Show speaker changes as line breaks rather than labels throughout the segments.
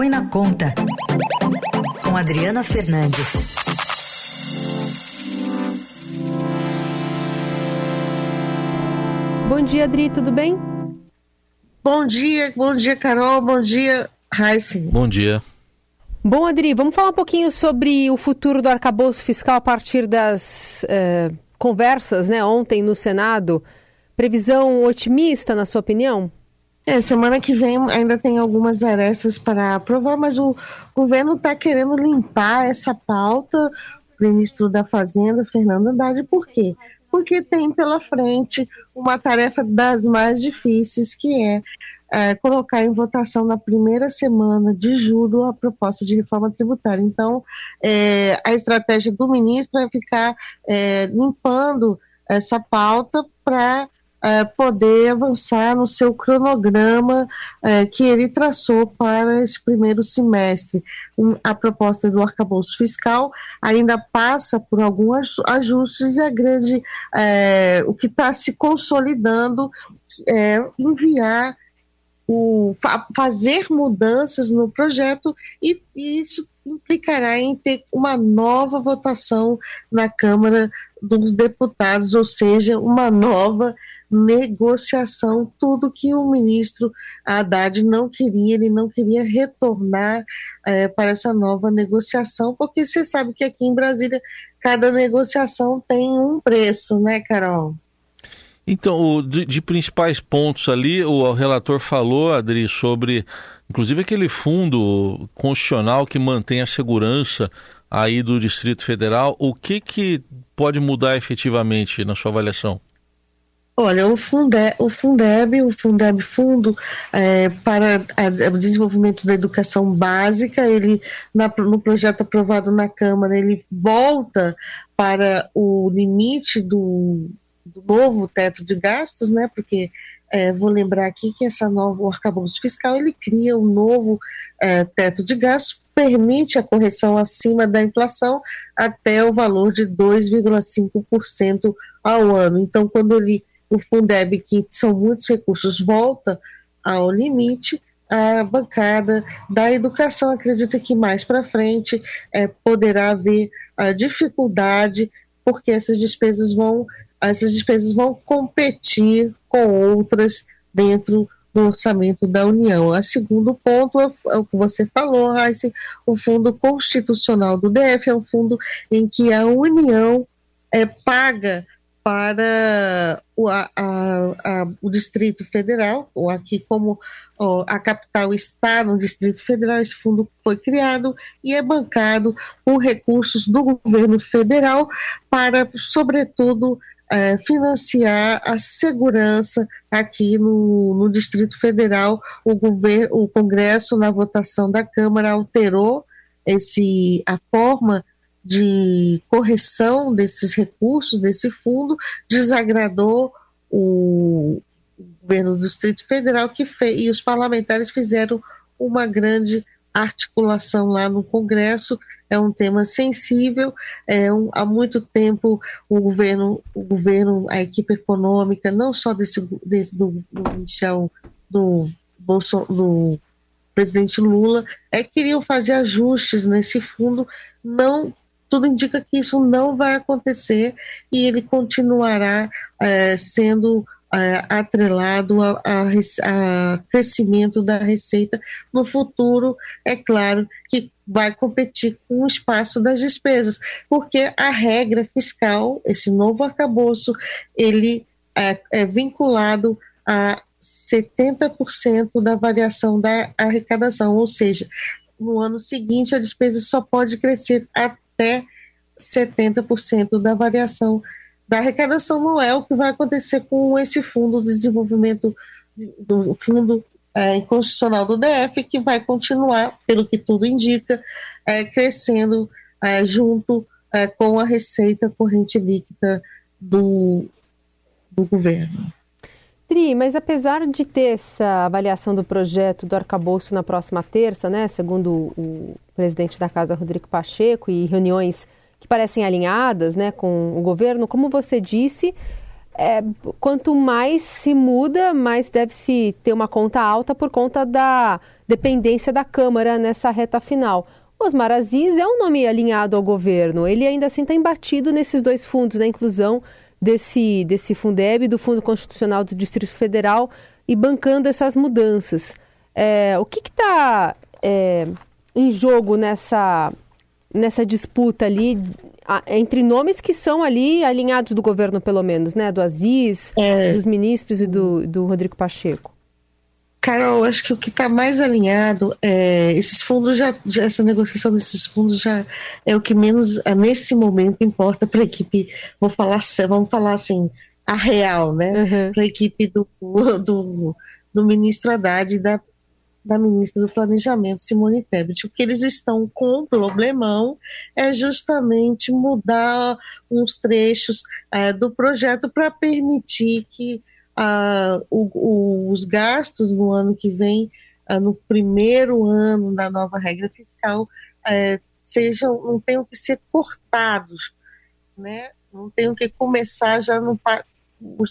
Põe na Conta, com Adriana Fernandes.
Bom dia, Adri, tudo bem?
Bom dia, bom dia, Carol, bom dia, Heisen.
Bom dia.
Bom, Adri, vamos falar um pouquinho sobre o futuro do arcabouço fiscal a partir das eh, conversas né, ontem no Senado. Previsão otimista, na sua opinião?
É, semana que vem ainda tem algumas arestas para aprovar, mas o governo está querendo limpar essa pauta. O ministro da Fazenda, Fernando Haddad, por quê? Porque tem pela frente uma tarefa das mais difíceis, que é é, colocar em votação na primeira semana de julho a proposta de reforma tributária. Então, é, a estratégia do ministro é ficar é, limpando essa pauta para é, poder avançar no seu cronograma é, que ele traçou para esse primeiro semestre. A proposta do arcabouço fiscal ainda passa por alguns ajustes e a grande, é, o que está se consolidando é enviar o, fa fazer mudanças no projeto e, e isso implicará em ter uma nova votação na Câmara dos Deputados, ou seja, uma nova negociação, tudo que o ministro Haddad não queria, ele não queria retornar é, para essa nova negociação, porque você sabe que aqui em Brasília cada negociação tem um preço, né, Carol?
Então, de, principais pontos ali, o relator falou, Adri, sobre inclusive aquele fundo constitucional que mantém a segurança aí do Distrito Federal. O que, que pode mudar efetivamente na sua avaliação?
Olha, o, Funde, o Fundeb, o Fundeb Fundo é, para o Desenvolvimento da Educação Básica, ele na, no projeto aprovado na Câmara, ele volta para o limite do, do novo teto de gastos, né? Porque é, vou lembrar aqui que essa nova arcabouço fiscal ele cria um novo é, teto de gastos, permite a correção acima da inflação até o valor de 2,5% ao ano. Então, quando ele o Fundeb, que são muitos recursos, volta ao limite, a bancada da educação acredita que mais para frente é, poderá haver a dificuldade, porque essas despesas vão essas despesas vão competir com outras dentro do orçamento da União. O segundo ponto é, é o que você falou, Raíssa, o Fundo Constitucional do DF é um fundo em que a União é, paga para o, a, a, o Distrito Federal, ou aqui como ó, a capital está no Distrito Federal, esse fundo foi criado e é bancado com recursos do governo federal para, sobretudo, é, financiar a segurança aqui no, no Distrito Federal. O, governo, o Congresso, na votação da Câmara, alterou esse, a forma de correção desses recursos, desse fundo, desagradou o governo do Distrito Federal que fez, e os parlamentares fizeram uma grande articulação lá no Congresso é um tema sensível. É um, há muito tempo o governo, o governo, a equipe econômica, não só desse, desse do, do Michel, do, do presidente Lula, é queriam fazer ajustes nesse fundo. Não tudo indica que isso não vai acontecer e ele continuará é, sendo é, atrelado a, a, a, crescimento da receita no futuro, é claro que vai competir com o espaço das despesas, porque a regra fiscal, esse novo arcabouço, ele é, é vinculado a 70% da variação da arrecadação, ou seja, no ano seguinte a despesa só pode crescer até 70% da variação da arrecadação não é o que vai acontecer com esse fundo de desenvolvimento do fundo é, constitucional do DF, que vai continuar, pelo que tudo indica, é, crescendo é, junto é, com a receita corrente líquida do, do governo.
Tri, mas apesar de ter essa avaliação do projeto do arcabouço na próxima terça, né, segundo o presidente da Casa, Rodrigo Pacheco, e reuniões que parecem alinhadas né, com o governo, como você disse, é, quanto mais se muda, mais deve se ter uma conta alta por conta da dependência da Câmara nessa reta final. Osmar Aziz é um nome alinhado ao governo. Ele ainda assim está embatido nesses dois fundos, na inclusão desse, desse Fundeb, do Fundo Constitucional do Distrito Federal e bancando essas mudanças. É, o que está é, em jogo nessa, nessa disputa ali entre nomes que são ali alinhados do governo, pelo menos, né? Do Aziz, é... dos ministros e do, do Rodrigo Pacheco.
Carol, acho que o que está mais alinhado é esses fundos já, já, essa negociação desses fundos já é o que menos nesse momento importa para a equipe. Vou falar, vamos falar assim, a real, né? Uhum. Para a equipe do, do, do ministro Haddad e da da ministra do Planejamento, Simone Tebet. O que eles estão com um problemão é justamente mudar uns trechos é, do projeto para permitir que o, o, os gastos no ano que vem, uh, no primeiro ano da nova regra fiscal, uh, sejam, não tenham que ser cortados, né? não tenham que começar já no.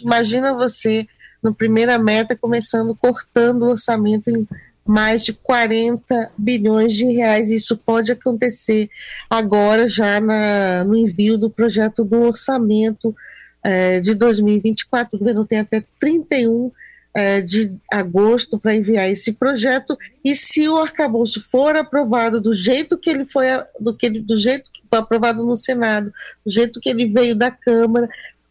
Imagina você, no primeira meta, começando cortando o orçamento em mais de 40 bilhões de reais. Isso pode acontecer agora, já na, no envio do projeto do orçamento é, de 2024. O governo tem até 31 é, de agosto para enviar esse projeto. E se o arcabouço for aprovado do jeito que ele foi, do, que ele, do jeito que foi aprovado no Senado, do jeito que ele veio da Câmara,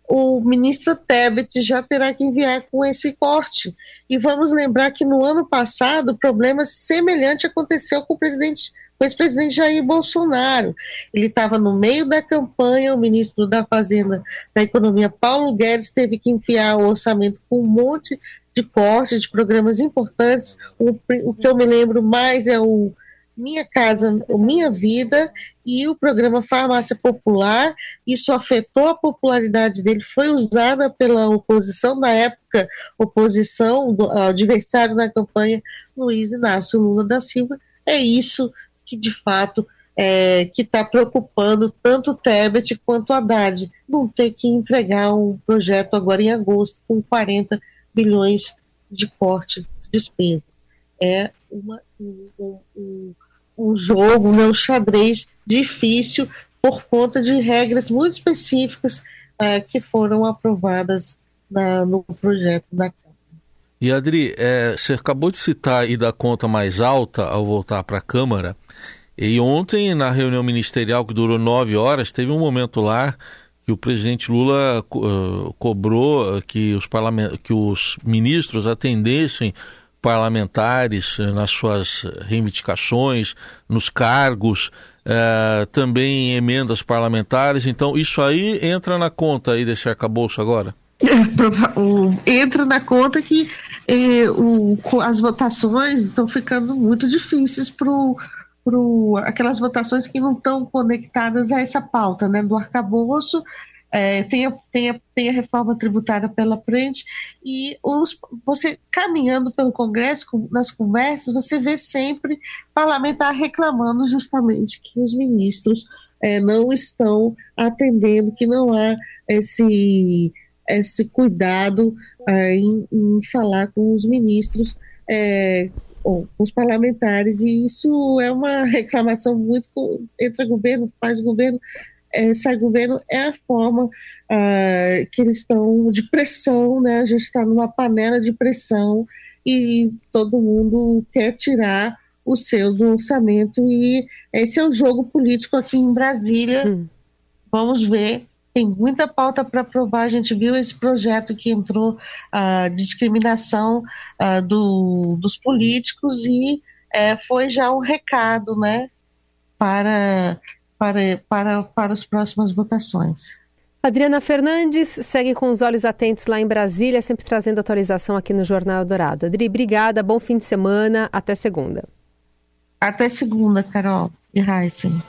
o ministro Tebet já terá que enviar com esse corte. E vamos lembrar que no ano passado, problema semelhante aconteceu com o presidente o ex-presidente Jair Bolsonaro. Ele estava no meio da campanha, o ministro da Fazenda da Economia, Paulo Guedes, teve que enfiar o orçamento com um monte de cortes de programas importantes. O, o que eu me lembro mais é o minha Casa, Minha Vida e o programa Farmácia Popular. Isso afetou a popularidade dele, foi usada pela oposição, na época, oposição, do adversário na campanha, Luiz Inácio Lula da Silva. É isso que, de fato, é, que está preocupando tanto o Tebet quanto o Haddad. Não ter que entregar um projeto agora em agosto com 40 bilhões de corte de despesas. É uma, um, um, um jogo, né, um xadrez difícil por conta de regras muito específicas uh, que foram aprovadas na, no projeto da Câmara.
E Adri, é, você acabou de citar e da conta mais alta ao voltar para a Câmara. E ontem, na reunião ministerial que durou nove horas, teve um momento lá que o presidente Lula uh, cobrou que os, que os ministros atendessem parlamentares nas suas reivindicações, nos cargos, eh, também em emendas parlamentares. Então, isso aí entra na conta aí desse arcabouço agora?
É, entra na conta que o, as votações estão ficando muito difíceis para aquelas votações que não estão conectadas a essa pauta né, do arcabouço. É, tem, a, tem, a, tem a reforma tributária pela frente, e os, você caminhando pelo Congresso, nas conversas, você vê sempre parlamentar reclamando justamente que os ministros é, não estão atendendo, que não há esse, esse cuidado é, em, em, falar com os ministros. É, com os parlamentares, e isso é uma reclamação muito entre governo, faz governo, esse governo é a forma uh, que eles estão de pressão, né? A gente está numa panela de pressão e todo mundo quer tirar o seu do orçamento e esse é o jogo político aqui em Brasília. Hum. Vamos ver. Tem muita pauta para aprovar. A gente viu esse projeto que entrou a uh, discriminação uh, do, dos políticos e uh, foi já um recado, né? Para para, para, para as próximas votações.
Adriana Fernandes segue com os olhos atentos lá em Brasília, sempre trazendo atualização aqui no Jornal Dourado. Adri, obrigada, bom fim de semana, até segunda.
Até segunda, Carol e Heisen.